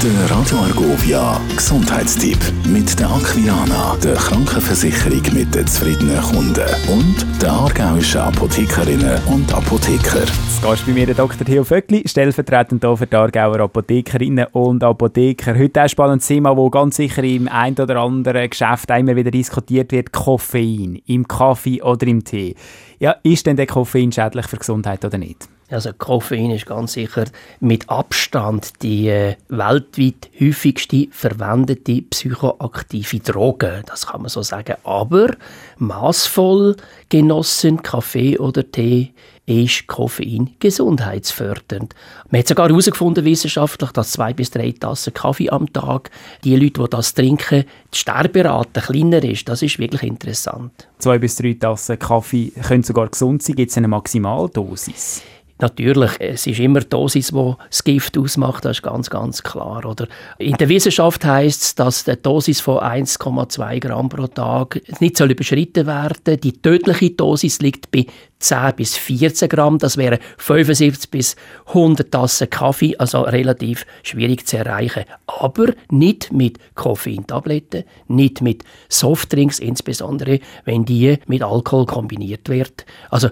Der Radio Argovia Gesundheitstipp mit der Aquilana, der Krankenversicherung mit den zufriedenen Kunden und der aargauischen Apothekerinnen und Apotheker. Jetzt gehst bei mir der Dr. Theo Vöckli, stellvertretend hier für die Aargauer Apothekerinnen und Apotheker. Heute ein spannendes Thema, das ganz sicher im ein oder anderen Geschäft immer wieder diskutiert wird, Koffein, im Kaffee oder im Tee. Ja, ist denn der Koffein schädlich für die Gesundheit oder nicht? Also Koffein ist ganz sicher mit Abstand die äh, weltweit häufigste verwendete psychoaktive Droge, das kann man so sagen. Aber maßvoll genossen Kaffee oder Tee ist Koffein gesundheitsfördernd. Man hat sogar herausgefunden wissenschaftlich, dass zwei bis drei Tassen Kaffee am Tag die Leute, die das trinken, die Sterberate kleiner ist. Das ist wirklich interessant. Zwei bis drei Tassen Kaffee können sogar gesund sein. Gibt es eine Maximaldosis? Natürlich, es ist immer die Dosis, die das Gift ausmacht, das ist ganz, ganz klar. Oder? In der Wissenschaft heißt es, dass die Dosis von 1,2 Gramm pro Tag nicht soll überschritten werden Die tödliche Dosis liegt bei 10 bis 14 Gramm. Das wären 75 bis 100 Tassen Kaffee, also relativ schwierig zu erreichen. Aber nicht mit Koffeintabletten, nicht mit Softdrinks, insbesondere wenn die mit Alkohol kombiniert wird. Also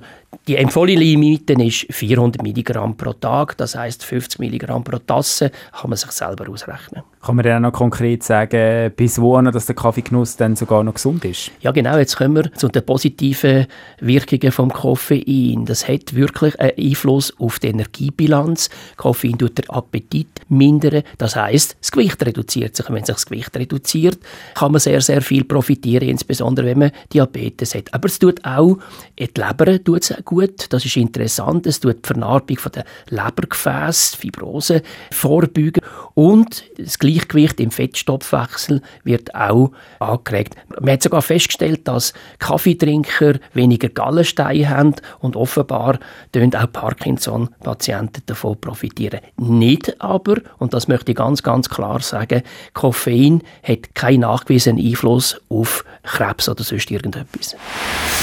die empfohlene Limite ist 400 Milligramm pro Tag, das heißt 50 Milligramm pro Tasse, kann man sich selber ausrechnen. Kann man dann auch noch konkret sagen, bis wohin dass der Kaffeegenuss dann sogar noch gesund ist? Ja genau, jetzt kommen wir zu den positiven Wirkungen vom Koffein. Das hat wirklich einen Einfluss auf die Energiebilanz. Koffein tut den Appetit mindern, das heißt, das Gewicht reduziert sich. Und wenn sich das Gewicht reduziert, kann man sehr, sehr viel profitieren, insbesondere wenn man Diabetes hat. Aber es tut auch die Leber tut's gut, das ist interessant. Es tut die Vernarbung der Lebergefäße, Fibrose vorbeugen und das Gleichgewicht im Fettstoffwechsel wird auch angeregt. Man hat sogar festgestellt, dass Kaffeetrinker weniger Gallensteine haben und offenbar auch Parkinson-Patienten davon profitieren. Nicht aber, und das möchte ich ganz, ganz klar sagen, Koffein hat keinen nachgewiesenen Einfluss auf Krebs oder sonst irgendetwas.